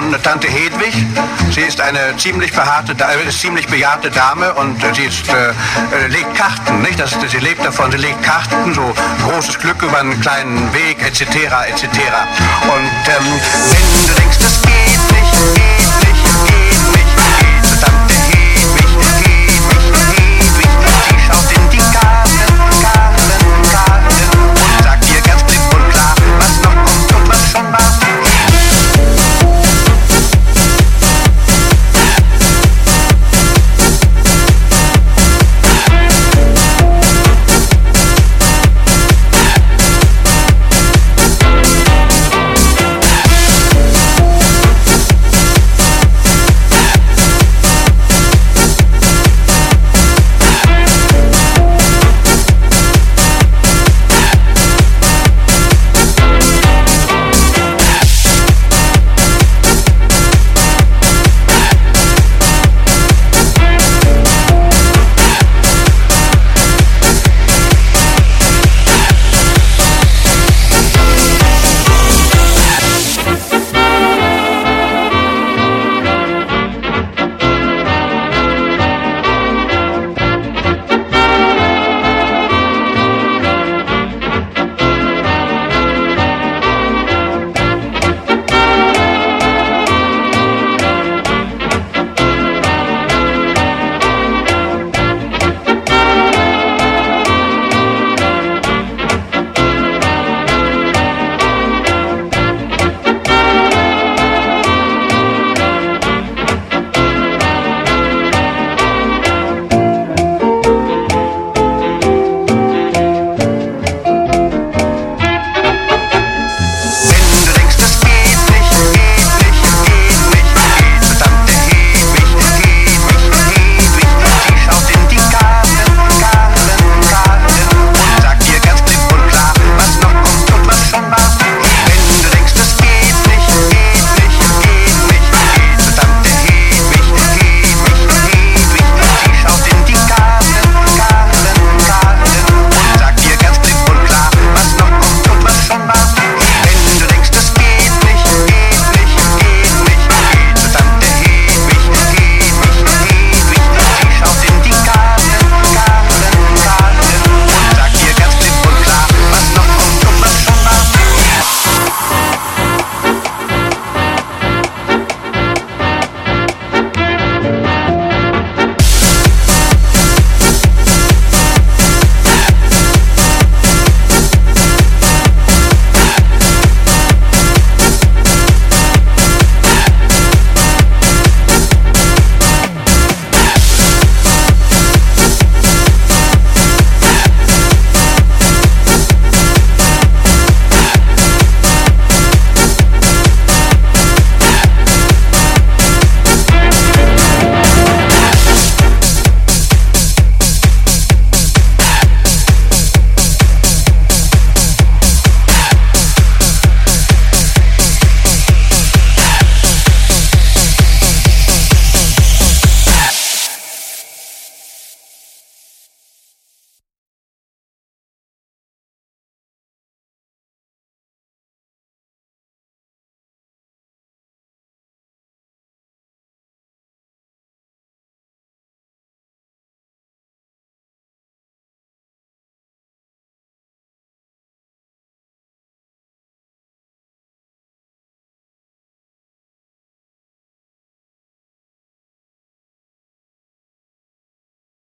von Tante Hedwig. Sie ist eine ziemlich behaarte, äh, ziemlich bejahrte Dame und äh, sie ist, äh, äh, legt Karten, nicht? Das, sie lebt davon, sie legt Karten, so großes Glück über einen kleinen Weg, etc., etc. Und ähm, wenn du denkst, das geht nicht, geht